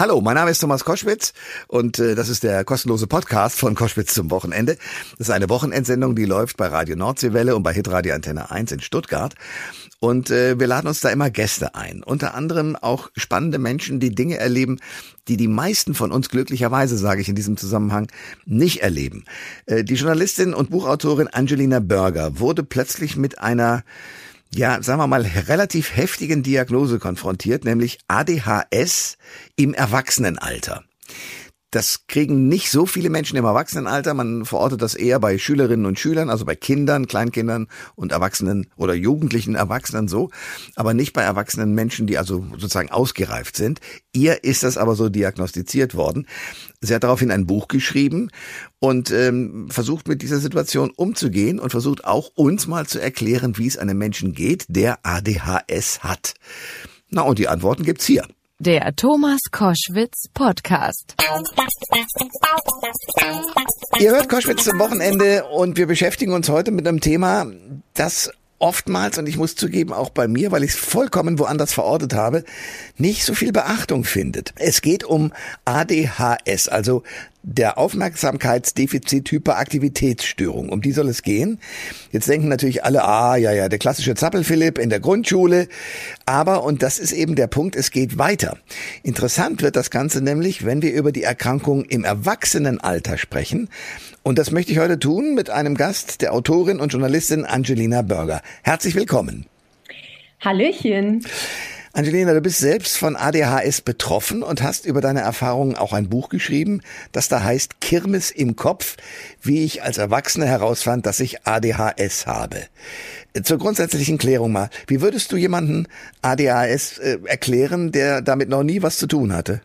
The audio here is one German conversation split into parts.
Hallo, mein Name ist Thomas Koschwitz und äh, das ist der kostenlose Podcast von Koschwitz zum Wochenende. Das ist eine Wochenendsendung, die läuft bei Radio Nordseewelle und bei Hitradio Antenne 1 in Stuttgart. Und äh, wir laden uns da immer Gäste ein. Unter anderem auch spannende Menschen, die Dinge erleben, die die meisten von uns glücklicherweise, sage ich in diesem Zusammenhang, nicht erleben. Äh, die Journalistin und Buchautorin Angelina Berger wurde plötzlich mit einer ja, sagen wir mal, relativ heftigen Diagnose konfrontiert, nämlich ADHS im Erwachsenenalter. Das kriegen nicht so viele Menschen im Erwachsenenalter. Man verortet das eher bei Schülerinnen und Schülern, also bei Kindern, Kleinkindern und Erwachsenen oder jugendlichen Erwachsenen so, aber nicht bei erwachsenen Menschen, die also sozusagen ausgereift sind. Ihr ist das aber so diagnostiziert worden. Sie hat daraufhin ein Buch geschrieben und ähm, versucht mit dieser Situation umzugehen und versucht auch uns mal zu erklären, wie es einem Menschen geht, der ADHS hat. Na und die Antworten gibt's hier. Der Thomas Koschwitz Podcast. Ihr hört Koschwitz zum Wochenende und wir beschäftigen uns heute mit einem Thema, das oftmals, und ich muss zugeben, auch bei mir, weil ich es vollkommen woanders verortet habe, nicht so viel Beachtung findet. Es geht um ADHS, also der Aufmerksamkeitsdefizit-Hyperaktivitätsstörung. Um die soll es gehen. Jetzt denken natürlich alle, ah, ja, ja, der klassische Zappelphilipp in der Grundschule. Aber, und das ist eben der Punkt, es geht weiter. Interessant wird das Ganze nämlich, wenn wir über die Erkrankung im Erwachsenenalter sprechen. Und das möchte ich heute tun mit einem Gast, der Autorin und Journalistin Angelina Berger. Herzlich willkommen. Hallöchen. Angelina, du bist selbst von ADHS betroffen und hast über deine Erfahrungen auch ein Buch geschrieben, das da heißt Kirmes im Kopf, wie ich als Erwachsene herausfand, dass ich ADHS habe. Zur grundsätzlichen Klärung mal, wie würdest du jemanden ADHS äh, erklären, der damit noch nie was zu tun hatte?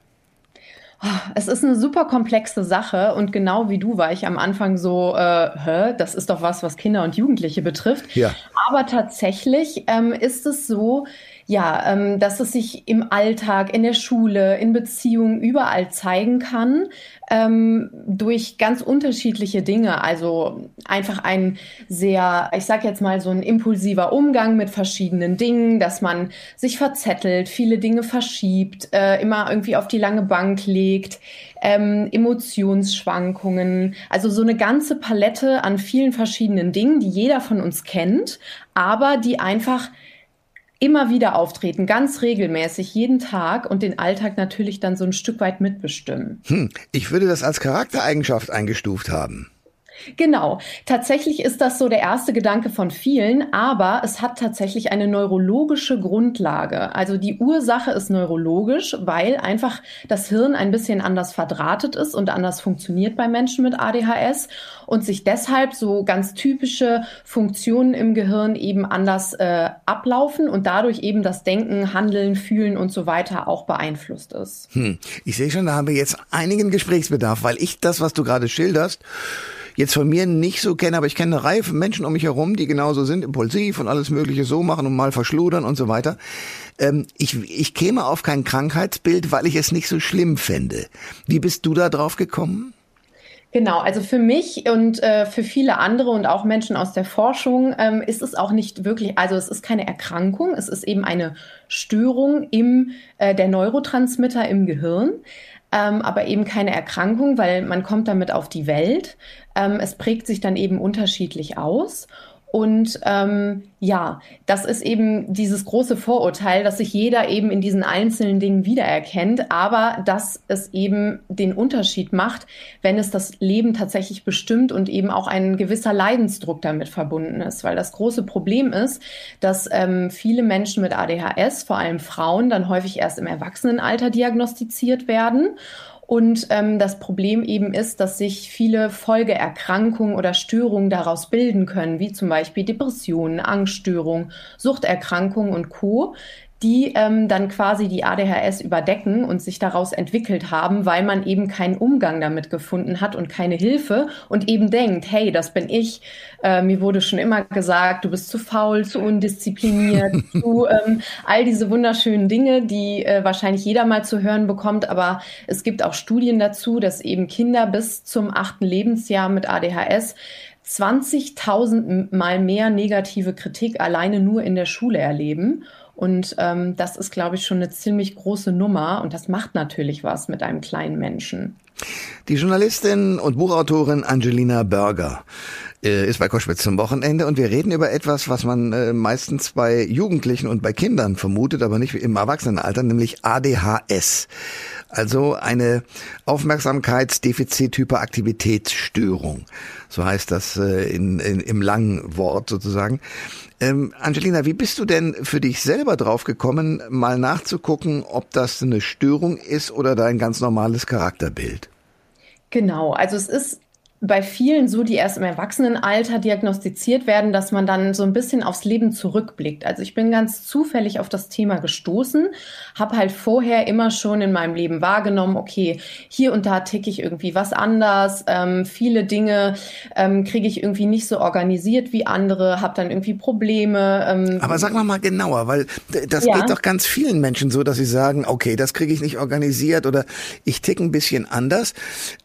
Ah, es ist eine super komplexe Sache und genau wie du war ich am Anfang so, äh, hä, das ist doch was, was Kinder und Jugendliche betrifft. Ja. Aber tatsächlich ähm, ist es so, ja, ähm, dass es sich im Alltag, in der Schule, in Beziehungen überall zeigen kann, ähm, durch ganz unterschiedliche Dinge. Also einfach ein sehr, ich sag jetzt mal so ein impulsiver Umgang mit verschiedenen Dingen, dass man sich verzettelt, viele Dinge verschiebt, äh, immer irgendwie auf die lange Bank legt, ähm, Emotionsschwankungen, also so eine ganze Palette an vielen verschiedenen Dingen, die jeder von uns kennt, aber die einfach immer wieder auftreten, ganz regelmäßig, jeden Tag und den Alltag natürlich dann so ein Stück weit mitbestimmen. Hm, ich würde das als Charaktereigenschaft eingestuft haben. Genau. Tatsächlich ist das so der erste Gedanke von vielen, aber es hat tatsächlich eine neurologische Grundlage. Also die Ursache ist neurologisch, weil einfach das Hirn ein bisschen anders verdrahtet ist und anders funktioniert bei Menschen mit ADHS und sich deshalb so ganz typische Funktionen im Gehirn eben anders äh, ablaufen und dadurch eben das Denken, Handeln, Fühlen und so weiter auch beeinflusst ist. Hm. Ich sehe schon, da haben wir jetzt einigen Gesprächsbedarf, weil ich das, was du gerade schilderst, jetzt von mir nicht so kenne, aber ich kenne eine Reihe von Menschen um mich herum, die genauso sind, impulsiv und alles Mögliche so machen und mal verschludern und so weiter. Ähm, ich, ich käme auf kein Krankheitsbild, weil ich es nicht so schlimm fände. Wie bist du da drauf gekommen? Genau, also für mich und äh, für viele andere und auch Menschen aus der Forschung ähm, ist es auch nicht wirklich, also es ist keine Erkrankung, es ist eben eine Störung im äh, der Neurotransmitter im Gehirn ähm, aber eben keine Erkrankung, weil man kommt damit auf die Welt. Ähm, es prägt sich dann eben unterschiedlich aus. Und ähm, ja, das ist eben dieses große Vorurteil, dass sich jeder eben in diesen einzelnen Dingen wiedererkennt, aber dass es eben den Unterschied macht, wenn es das Leben tatsächlich bestimmt und eben auch ein gewisser Leidensdruck damit verbunden ist. Weil das große Problem ist, dass ähm, viele Menschen mit ADHS, vor allem Frauen, dann häufig erst im Erwachsenenalter diagnostiziert werden und ähm, das Problem eben ist, dass sich viele Folgeerkrankungen oder Störungen daraus bilden können, wie zum Beispiel Depressionen, Angststörungen, Suchterkrankungen und Co die ähm, dann quasi die ADHS überdecken und sich daraus entwickelt haben, weil man eben keinen Umgang damit gefunden hat und keine Hilfe und eben denkt, hey, das bin ich. Äh, mir wurde schon immer gesagt, du bist zu faul, zu undiszipliniert, zu ähm, all diese wunderschönen Dinge, die äh, wahrscheinlich jeder mal zu hören bekommt. Aber es gibt auch Studien dazu, dass eben Kinder bis zum achten Lebensjahr mit ADHS 20.000 mal mehr negative Kritik alleine nur in der Schule erleben Und ähm, das ist, glaube ich, schon eine ziemlich große Nummer und das macht natürlich was mit einem kleinen Menschen. Die Journalistin und Buchautorin Angelina Berger äh, ist bei Koschwitz zum Wochenende und wir reden über etwas, was man äh, meistens bei Jugendlichen und bei Kindern vermutet, aber nicht im Erwachsenenalter, nämlich ADHS. Also eine Aufmerksamkeitsdefizit-Hyperaktivitätsstörung. So heißt das äh, in, in, im langen Wort sozusagen. Ähm, Angelina, wie bist du denn für dich selber drauf gekommen, mal nachzugucken, ob das eine Störung ist oder dein ganz normales Charakterbild? Genau, also es ist bei vielen so, die erst im Erwachsenenalter diagnostiziert werden, dass man dann so ein bisschen aufs Leben zurückblickt. Also ich bin ganz zufällig auf das Thema gestoßen, habe halt vorher immer schon in meinem Leben wahrgenommen, okay, hier und da ticke ich irgendwie was anders, ähm, viele Dinge ähm, kriege ich irgendwie nicht so organisiert wie andere, habe dann irgendwie Probleme. Ähm, Aber sag mal mal genauer, weil das ja. geht doch ganz vielen Menschen so, dass sie sagen, okay, das kriege ich nicht organisiert oder ich ticke ein bisschen anders.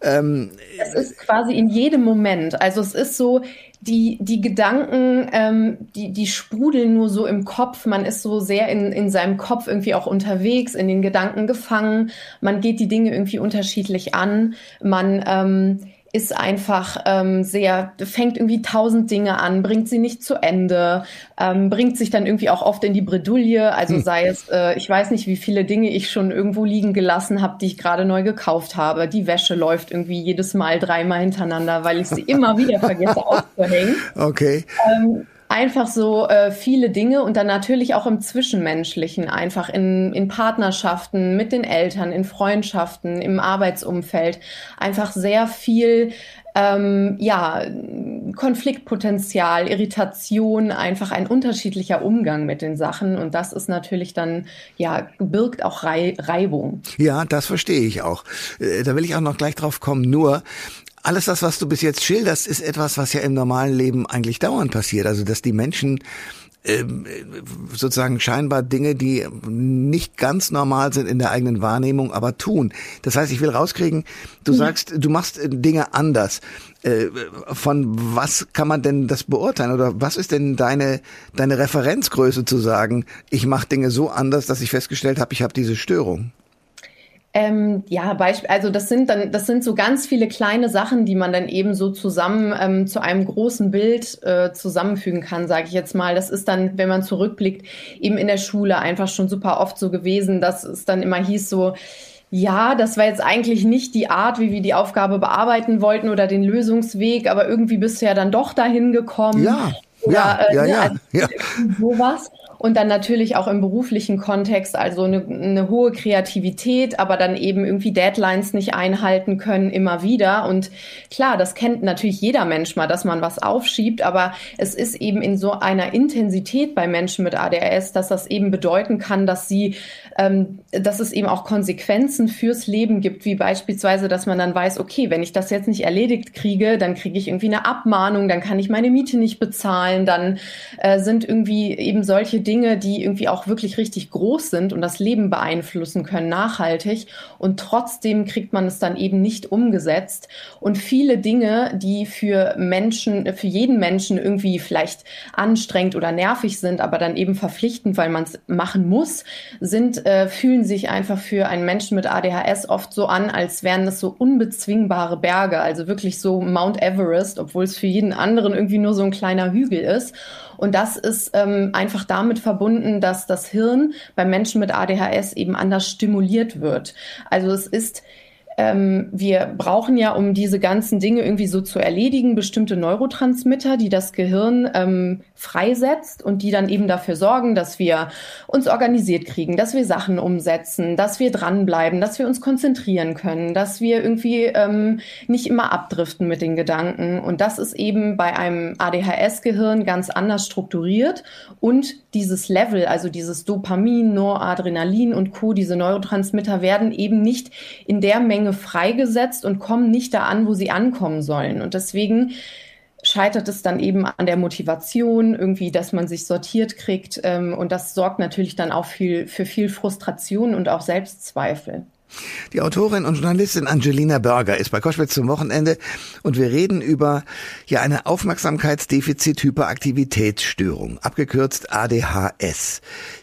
Ähm, es ist quasi in jedem Moment. Also es ist so, die, die Gedanken, ähm, die, die sprudeln nur so im Kopf. Man ist so sehr in, in seinem Kopf irgendwie auch unterwegs, in den Gedanken gefangen. Man geht die Dinge irgendwie unterschiedlich an. Man ähm, ist einfach ähm, sehr, fängt irgendwie tausend Dinge an, bringt sie nicht zu Ende, ähm, bringt sich dann irgendwie auch oft in die Bredouille. Also hm. sei es, äh, ich weiß nicht, wie viele Dinge ich schon irgendwo liegen gelassen habe, die ich gerade neu gekauft habe. Die Wäsche läuft irgendwie jedes Mal dreimal hintereinander, weil ich sie immer wieder vergesse aufzuhängen. Okay. Ähm, einfach so äh, viele Dinge und dann natürlich auch im Zwischenmenschlichen, einfach in, in Partnerschaften, mit den Eltern, in Freundschaften, im Arbeitsumfeld, einfach sehr viel ähm, ja, Konfliktpotenzial, Irritation, einfach ein unterschiedlicher Umgang mit den Sachen. Und das ist natürlich dann, ja, birgt auch Reibung. Ja, das verstehe ich auch. Äh, da will ich auch noch gleich drauf kommen. Nur, alles das, was du bis jetzt schilderst, ist etwas, was ja im normalen Leben eigentlich dauernd passiert. Also, dass die Menschen ähm, sozusagen scheinbar Dinge, die nicht ganz normal sind in der eigenen Wahrnehmung, aber tun. Das heißt, ich will rauskriegen, du sagst, du machst äh, Dinge anders. Äh, von was kann man denn das beurteilen? Oder was ist denn deine, deine Referenzgröße zu sagen, ich mache Dinge so anders, dass ich festgestellt habe, ich habe diese Störung? Ähm, ja, Beispiel, also das sind dann, das sind so ganz viele kleine Sachen, die man dann eben so zusammen ähm, zu einem großen Bild äh, zusammenfügen kann, sage ich jetzt mal. Das ist dann, wenn man zurückblickt, eben in der Schule einfach schon super oft so gewesen, dass es dann immer hieß so, ja, das war jetzt eigentlich nicht die Art, wie wir die Aufgabe bearbeiten wollten oder den Lösungsweg, aber irgendwie bist du ja dann doch dahin gekommen. Ja. Oder, ja, äh, ja, ne, ja, also ja. sowas. Und dann natürlich auch im beruflichen Kontext, also eine, eine hohe Kreativität, aber dann eben irgendwie Deadlines nicht einhalten können, immer wieder. Und klar, das kennt natürlich jeder Mensch mal, dass man was aufschiebt, aber es ist eben in so einer Intensität bei Menschen mit ADHS, dass das eben bedeuten kann, dass sie, ähm, dass es eben auch Konsequenzen fürs Leben gibt, wie beispielsweise, dass man dann weiß, okay, wenn ich das jetzt nicht erledigt kriege, dann kriege ich irgendwie eine Abmahnung, dann kann ich meine Miete nicht bezahlen, dann äh, sind irgendwie eben solche Dinge, Dinge, die irgendwie auch wirklich richtig groß sind und das Leben beeinflussen können, nachhaltig. Und trotzdem kriegt man es dann eben nicht umgesetzt. Und viele Dinge, die für Menschen, für jeden Menschen irgendwie vielleicht anstrengend oder nervig sind, aber dann eben verpflichtend, weil man es machen muss, sind, äh, fühlen sich einfach für einen Menschen mit ADHS oft so an, als wären das so unbezwingbare Berge, also wirklich so Mount Everest, obwohl es für jeden anderen irgendwie nur so ein kleiner Hügel ist. Und das ist ähm, einfach damit verbunden, dass das Hirn bei Menschen mit ADHS eben anders stimuliert wird. Also es ist ähm, wir brauchen ja, um diese ganzen Dinge irgendwie so zu erledigen, bestimmte Neurotransmitter, die das Gehirn ähm, freisetzt und die dann eben dafür sorgen, dass wir uns organisiert kriegen, dass wir Sachen umsetzen, dass wir dranbleiben, dass wir uns konzentrieren können, dass wir irgendwie ähm, nicht immer abdriften mit den Gedanken. Und das ist eben bei einem ADHS-Gehirn ganz anders strukturiert und dieses Level, also dieses Dopamin, Noradrenalin und Co., diese Neurotransmitter werden eben nicht in der Menge freigesetzt und kommen nicht da an, wo sie ankommen sollen. Und deswegen scheitert es dann eben an der Motivation, irgendwie, dass man sich sortiert kriegt. Ähm, und das sorgt natürlich dann auch viel, für viel Frustration und auch Selbstzweifel. Die Autorin und Journalistin Angelina Berger ist bei Koschwitz zum Wochenende und wir reden über ja eine Aufmerksamkeitsdefizit-Hyperaktivitätsstörung, abgekürzt ADHS,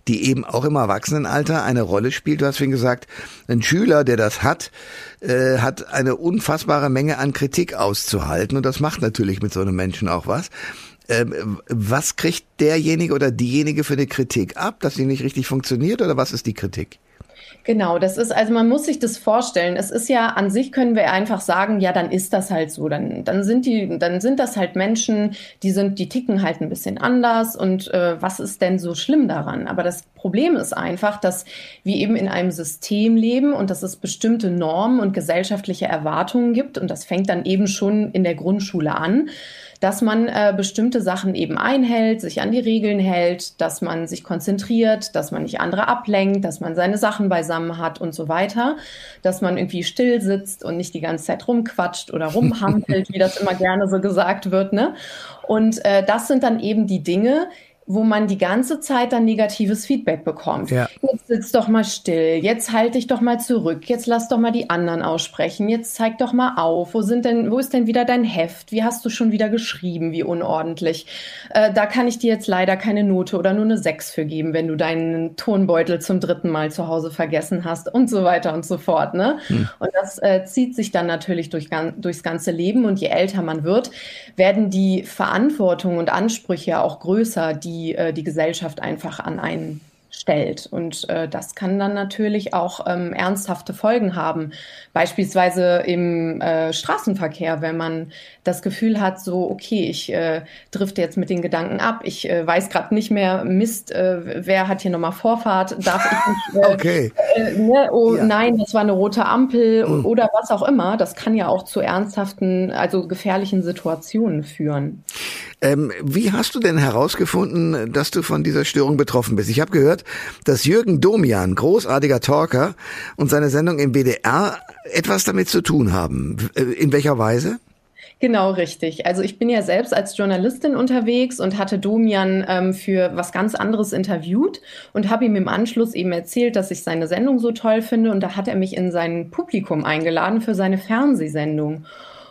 die eben auch im Erwachsenenalter eine Rolle spielt. Du hast vorhin gesagt, ein Schüler, der das hat, äh, hat eine unfassbare Menge an Kritik auszuhalten und das macht natürlich mit so einem Menschen auch was. Ähm, was kriegt derjenige oder diejenige für eine Kritik ab, dass sie nicht richtig funktioniert oder was ist die Kritik? Genau, das ist, also man muss sich das vorstellen. Es ist ja an sich können wir einfach sagen, ja, dann ist das halt so. Dann, dann sind die, dann sind das halt Menschen, die sind, die ticken halt ein bisschen anders und äh, was ist denn so schlimm daran? Aber das Problem ist einfach, dass wir eben in einem System leben und dass es bestimmte Normen und gesellschaftliche Erwartungen gibt und das fängt dann eben schon in der Grundschule an dass man äh, bestimmte Sachen eben einhält, sich an die Regeln hält, dass man sich konzentriert, dass man nicht andere ablenkt, dass man seine Sachen beisammen hat und so weiter, dass man irgendwie still sitzt und nicht die ganze Zeit rumquatscht oder rumhampelt, wie das immer gerne so gesagt wird. Ne? Und äh, das sind dann eben die Dinge, wo man die ganze Zeit dann negatives Feedback bekommt. Ja. Jetzt sitz doch mal still, jetzt halt dich doch mal zurück, jetzt lass doch mal die anderen aussprechen, jetzt zeig doch mal auf, wo sind denn, wo ist denn wieder dein Heft? Wie hast du schon wieder geschrieben? Wie unordentlich? Äh, da kann ich dir jetzt leider keine Note oder nur eine Sechs für geben, wenn du deinen Tonbeutel zum dritten Mal zu Hause vergessen hast und so weiter und so fort. Ne? Hm. Und das äh, zieht sich dann natürlich durch, durchs ganze Leben und je älter man wird, werden die Verantwortung und Ansprüche auch größer, die die äh, die Gesellschaft einfach an einen stellt. Und äh, das kann dann natürlich auch ähm, ernsthafte Folgen haben. Beispielsweise im äh, Straßenverkehr, wenn man das Gefühl hat, so, okay, ich äh, drifte jetzt mit den Gedanken ab, ich äh, weiß gerade nicht mehr, Mist, äh, wer hat hier nochmal Vorfahrt, darf ich nicht, äh, okay. äh, ne? oh ja. nein, das war eine rote Ampel mhm. oder was auch immer. Das kann ja auch zu ernsthaften, also gefährlichen Situationen führen. Ähm, wie hast du denn herausgefunden, dass du von dieser Störung betroffen bist? Ich habe gehört, dass Jürgen Domian, großartiger Talker, und seine Sendung im WDR etwas damit zu tun haben. Äh, in welcher Weise? Genau, richtig. Also ich bin ja selbst als Journalistin unterwegs und hatte Domian ähm, für was ganz anderes interviewt und habe ihm im Anschluss eben erzählt, dass ich seine Sendung so toll finde und da hat er mich in sein Publikum eingeladen für seine Fernsehsendung.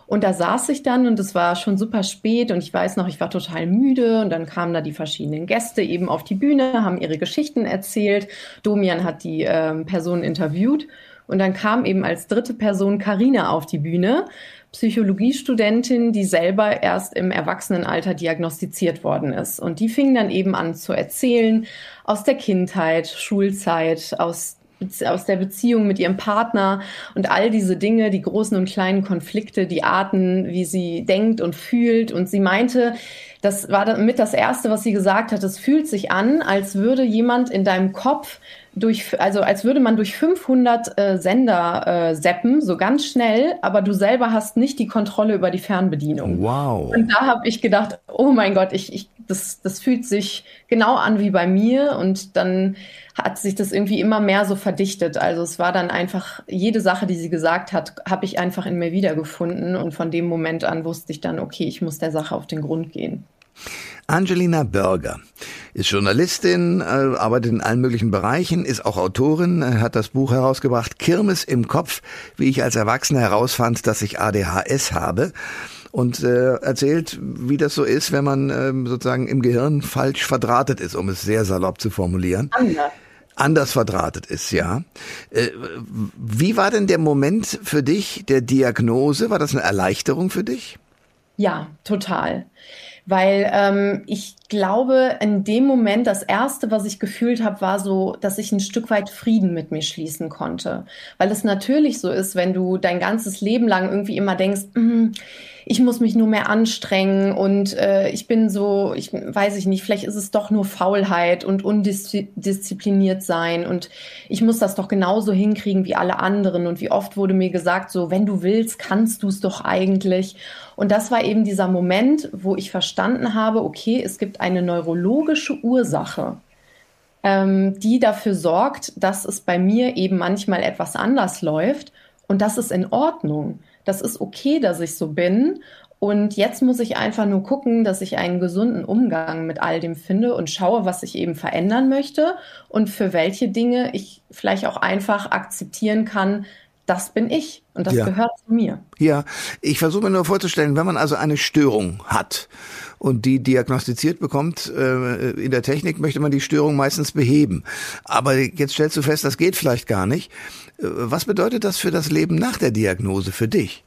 Und da saß ich dann und es war schon super spät und ich weiß noch, ich war total müde und dann kamen da die verschiedenen Gäste eben auf die Bühne, haben ihre Geschichten erzählt. Domian hat die ähm, Person interviewt und dann kam eben als dritte Person Karina auf die Bühne, Psychologiestudentin, die selber erst im Erwachsenenalter diagnostiziert worden ist. Und die fing dann eben an zu erzählen aus der Kindheit, Schulzeit, aus aus der Beziehung mit ihrem Partner und all diese Dinge, die großen und kleinen Konflikte, die Arten, wie sie denkt und fühlt. Und sie meinte, das war mit das Erste, was sie gesagt hat, es fühlt sich an, als würde jemand in deinem Kopf durch, also als würde man durch 500 äh, Sender äh, seppen, so ganz schnell, aber du selber hast nicht die Kontrolle über die Fernbedienung. Wow. Und da habe ich gedacht, oh mein Gott, ich, ich, das, das fühlt sich genau an wie bei mir und dann hat sich das irgendwie immer mehr so verdichtet. Also es war dann einfach, jede Sache, die sie gesagt hat, habe ich einfach in mir wiedergefunden und von dem Moment an wusste ich dann, okay, ich muss der Sache auf den Grund gehen. Angelina Berger ist Journalistin, äh, arbeitet in allen möglichen Bereichen, ist auch Autorin, äh, hat das Buch herausgebracht Kirmes im Kopf, wie ich als Erwachsener herausfand, dass ich ADHS habe und äh, erzählt, wie das so ist, wenn man ähm, sozusagen im Gehirn falsch verdrahtet ist, um es sehr salopp zu formulieren. Anders. Anders verdrahtet ist, ja. Äh, wie war denn der Moment für dich der Diagnose? War das eine Erleichterung für dich? Ja, total weil ähm, ich glaube, in dem Moment, das Erste, was ich gefühlt habe, war so, dass ich ein Stück weit Frieden mit mir schließen konnte. Weil es natürlich so ist, wenn du dein ganzes Leben lang irgendwie immer denkst, mm, ich muss mich nur mehr anstrengen und äh, ich bin so, ich weiß ich nicht, vielleicht ist es doch nur Faulheit und undiszipliniert sein und ich muss das doch genauso hinkriegen wie alle anderen. Und wie oft wurde mir gesagt, so, wenn du willst, kannst du es doch eigentlich. Und das war eben dieser Moment, wo ich verstanden habe, okay, es gibt eine neurologische Ursache, ähm, die dafür sorgt, dass es bei mir eben manchmal etwas anders läuft. Und das ist in Ordnung. Das ist okay, dass ich so bin. Und jetzt muss ich einfach nur gucken, dass ich einen gesunden Umgang mit all dem finde und schaue, was ich eben verändern möchte und für welche Dinge ich vielleicht auch einfach akzeptieren kann, das bin ich und das ja. gehört zu mir. Ja, ich versuche mir nur vorzustellen, wenn man also eine Störung hat und die diagnostiziert bekommt, äh, in der Technik möchte man die Störung meistens beheben. Aber jetzt stellst du fest, das geht vielleicht gar nicht. Äh, was bedeutet das für das Leben nach der Diagnose für dich?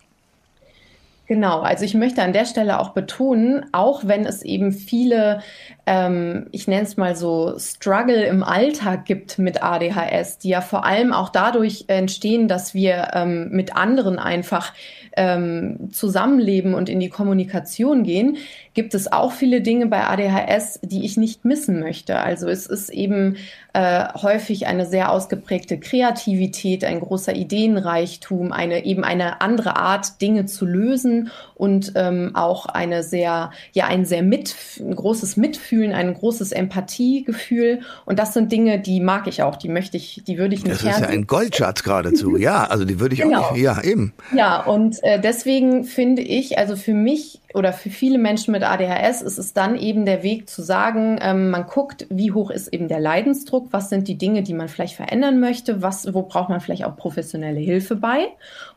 Genau, also ich möchte an der Stelle auch betonen, auch wenn es eben viele, ähm, ich nenne es mal so, Struggle im Alltag gibt mit ADHS, die ja vor allem auch dadurch entstehen, dass wir ähm, mit anderen einfach ähm, zusammenleben und in die Kommunikation gehen, gibt es auch viele Dinge bei ADHS, die ich nicht missen möchte. Also es ist eben äh, häufig eine sehr ausgeprägte Kreativität, ein großer Ideenreichtum, eine eben eine andere Art, Dinge zu lösen und ähm, auch eine sehr, ja, ein sehr mit, ein großes Mitfühlen, ein großes Empathiegefühl. Und das sind Dinge, die mag ich auch, die möchte ich, die würde ich nicht Das ist ja ein Goldschatz geradezu, ja, also die würde ich genau. auch nicht, ja, eben. Ja, und äh, deswegen finde ich, also für mich oder für viele Menschen mit ADHS ist es dann eben der Weg zu sagen, ähm, man guckt, wie hoch ist eben der Leidensdruck, was sind die Dinge, die man vielleicht verändern möchte, was, wo braucht man vielleicht auch professionelle Hilfe bei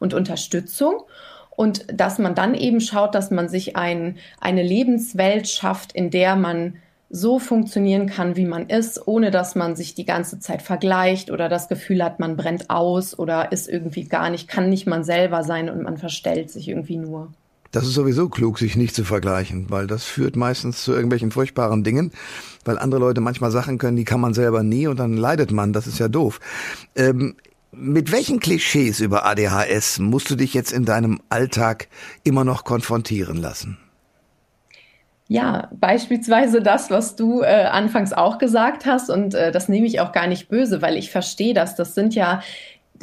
und Unterstützung. Und dass man dann eben schaut, dass man sich ein, eine Lebenswelt schafft, in der man so funktionieren kann, wie man ist, ohne dass man sich die ganze Zeit vergleicht oder das Gefühl hat, man brennt aus oder ist irgendwie gar nicht, kann nicht man selber sein und man verstellt sich irgendwie nur. Das ist sowieso klug, sich nicht zu vergleichen, weil das führt meistens zu irgendwelchen furchtbaren Dingen, weil andere Leute manchmal Sachen können, die kann man selber nie und dann leidet man. Das ist ja doof. Ähm, mit welchen Klischees über ADHS musst du dich jetzt in deinem Alltag immer noch konfrontieren lassen? Ja, beispielsweise das, was du äh, anfangs auch gesagt hast, und äh, das nehme ich auch gar nicht böse, weil ich verstehe das. Das sind ja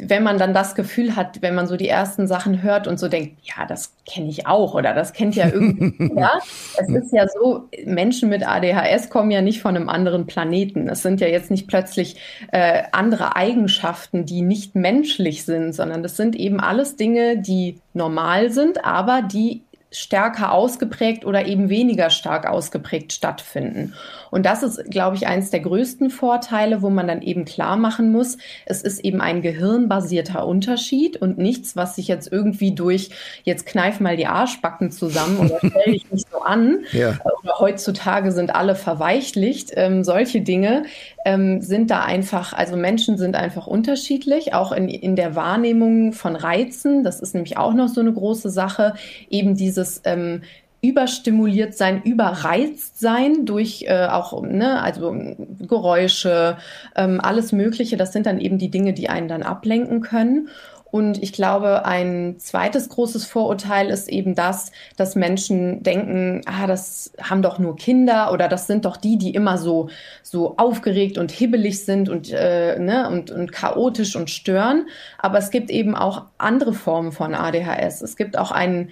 wenn man dann das Gefühl hat, wenn man so die ersten Sachen hört und so denkt, ja, das kenne ich auch oder das kennt ja irgendwie ja, es ist ja so, Menschen mit ADHS kommen ja nicht von einem anderen Planeten. Es sind ja jetzt nicht plötzlich äh, andere Eigenschaften, die nicht menschlich sind, sondern das sind eben alles Dinge, die normal sind, aber die stärker ausgeprägt oder eben weniger stark ausgeprägt stattfinden. Und das ist, glaube ich, eines der größten Vorteile, wo man dann eben klar machen muss, es ist eben ein gehirnbasierter Unterschied und nichts, was sich jetzt irgendwie durch, jetzt kneif mal die Arschbacken zusammen oder stell dich nicht so an. Ja. Oder heutzutage sind alle verweichlicht. Ähm, solche Dinge ähm, sind da einfach, also Menschen sind einfach unterschiedlich, auch in, in der Wahrnehmung von Reizen. Das ist nämlich auch noch so eine große Sache. Eben dieses ähm, überstimuliert sein, überreizt sein durch äh, auch ne, also Geräusche, ähm, alles Mögliche. Das sind dann eben die Dinge, die einen dann ablenken können. Und ich glaube, ein zweites großes Vorurteil ist eben das, dass Menschen denken, ah, das haben doch nur Kinder oder das sind doch die, die immer so, so aufgeregt und hibbelig sind und, äh, ne, und, und chaotisch und stören. Aber es gibt eben auch andere Formen von ADHS. Es gibt auch einen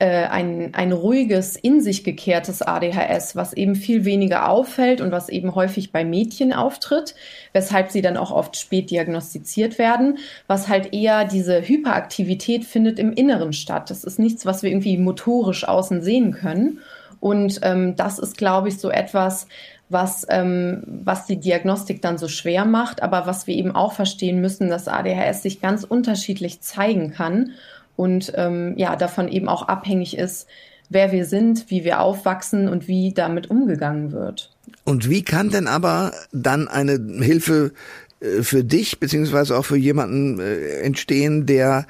äh, ein, ein ruhiges, in sich gekehrtes ADHS, was eben viel weniger auffällt und was eben häufig bei Mädchen auftritt, weshalb sie dann auch oft spät diagnostiziert werden, was halt eher diese Hyperaktivität findet im Inneren statt. Das ist nichts, was wir irgendwie motorisch außen sehen können. Und ähm, das ist, glaube ich, so etwas, was, ähm, was die Diagnostik dann so schwer macht, aber was wir eben auch verstehen müssen, dass ADHS sich ganz unterschiedlich zeigen kann und ähm, ja, davon eben auch abhängig ist, wer wir sind, wie wir aufwachsen und wie damit umgegangen wird. Und wie kann denn aber dann eine Hilfe äh, für dich beziehungsweise auch für jemanden äh, entstehen, der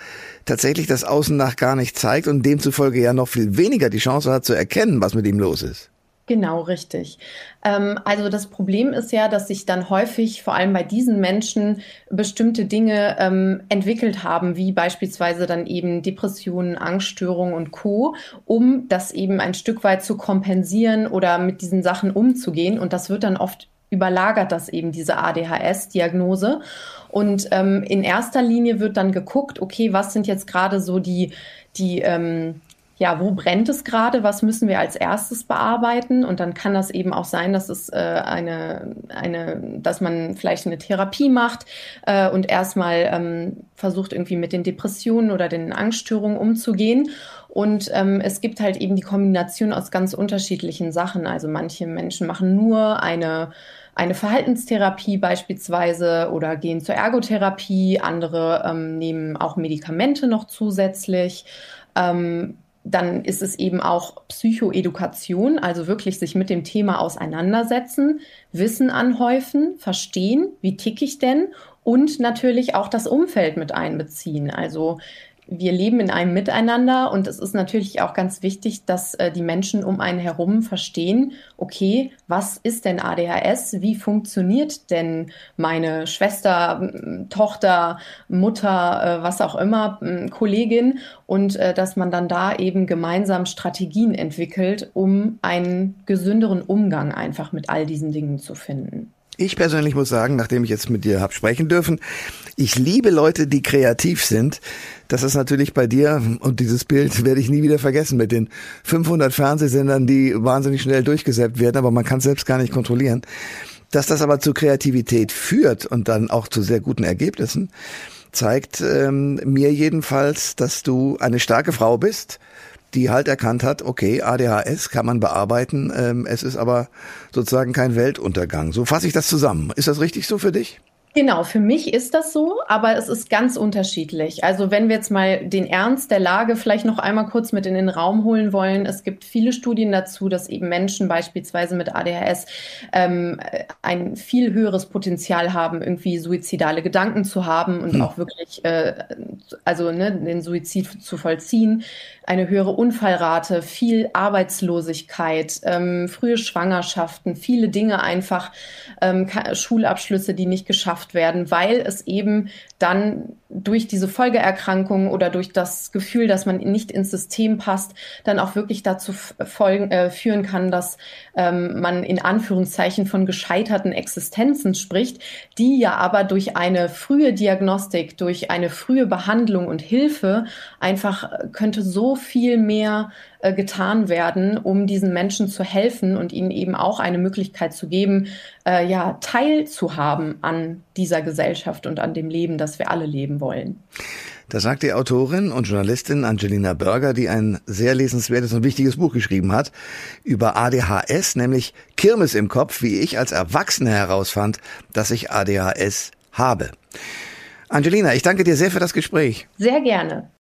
tatsächlich das Außen nach gar nicht zeigt und demzufolge ja noch viel weniger die Chance hat zu erkennen, was mit ihm los ist? Genau, richtig. Ähm, also das Problem ist ja, dass sich dann häufig, vor allem bei diesen Menschen, bestimmte Dinge ähm, entwickelt haben, wie beispielsweise dann eben Depressionen, Angststörungen und Co., um das eben ein Stück weit zu kompensieren oder mit diesen Sachen umzugehen. Und das wird dann oft überlagert, das eben diese ADHS-Diagnose. Und ähm, in erster Linie wird dann geguckt, okay, was sind jetzt gerade so die, die, ähm, ja, wo brennt es gerade, was müssen wir als erstes bearbeiten und dann kann das eben auch sein, dass es äh, eine, eine, dass man vielleicht eine Therapie macht äh, und erstmal ähm, versucht irgendwie mit den Depressionen oder den Angststörungen umzugehen und ähm, es gibt halt eben die Kombination aus ganz unterschiedlichen Sachen. Also manche Menschen machen nur eine eine Verhaltenstherapie beispielsweise oder gehen zur Ergotherapie. Andere ähm, nehmen auch Medikamente noch zusätzlich. Ähm, dann ist es eben auch Psychoedukation, also wirklich sich mit dem Thema auseinandersetzen, Wissen anhäufen, verstehen, wie tick ich denn und natürlich auch das Umfeld mit einbeziehen. Also wir leben in einem Miteinander und es ist natürlich auch ganz wichtig, dass äh, die Menschen um einen herum verstehen, okay, was ist denn ADHS? Wie funktioniert denn meine Schwester, Tochter, Mutter, äh, was auch immer, Kollegin? Und äh, dass man dann da eben gemeinsam Strategien entwickelt, um einen gesünderen Umgang einfach mit all diesen Dingen zu finden. Ich persönlich muss sagen, nachdem ich jetzt mit dir hab sprechen dürfen, ich liebe Leute, die kreativ sind. Das ist natürlich bei dir und dieses Bild werde ich nie wieder vergessen mit den 500 Fernsehsendern, die wahnsinnig schnell durchgesäppt werden, aber man kann es selbst gar nicht kontrollieren. Dass das aber zu Kreativität führt und dann auch zu sehr guten Ergebnissen, zeigt ähm, mir jedenfalls, dass du eine starke Frau bist, die halt erkannt hat, okay, ADHS kann man bearbeiten, ähm, es ist aber sozusagen kein Weltuntergang. So fasse ich das zusammen. Ist das richtig so für dich? Genau, für mich ist das so, aber es ist ganz unterschiedlich. Also wenn wir jetzt mal den Ernst der Lage vielleicht noch einmal kurz mit in den Raum holen wollen. Es gibt viele Studien dazu, dass eben Menschen beispielsweise mit ADHS ähm, ein viel höheres Potenzial haben, irgendwie suizidale Gedanken zu haben und hm. auch wirklich, äh, also ne, den Suizid zu vollziehen. Eine höhere Unfallrate, viel Arbeitslosigkeit, ähm, frühe Schwangerschaften, viele Dinge einfach, ähm, Schulabschlüsse, die nicht geschafft geschafft werden, weil es eben dann durch diese Folgeerkrankung oder durch das Gefühl, dass man nicht ins System passt, dann auch wirklich dazu folgen, äh, führen kann, dass ähm, man in Anführungszeichen von gescheiterten Existenzen spricht, die ja aber durch eine frühe Diagnostik, durch eine frühe Behandlung und Hilfe einfach äh, könnte so viel mehr äh, getan werden, um diesen Menschen zu helfen und ihnen eben auch eine Möglichkeit zu geben, äh, ja, teilzuhaben an dieser Gesellschaft und an dem Leben, das wir alle leben wollen. Da sagt die Autorin und Journalistin Angelina Berger, die ein sehr lesenswertes und wichtiges Buch geschrieben hat, über ADHS, nämlich Kirmes im Kopf, wie ich als Erwachsener herausfand, dass ich ADHS habe. Angelina, ich danke dir sehr für das Gespräch. Sehr gerne.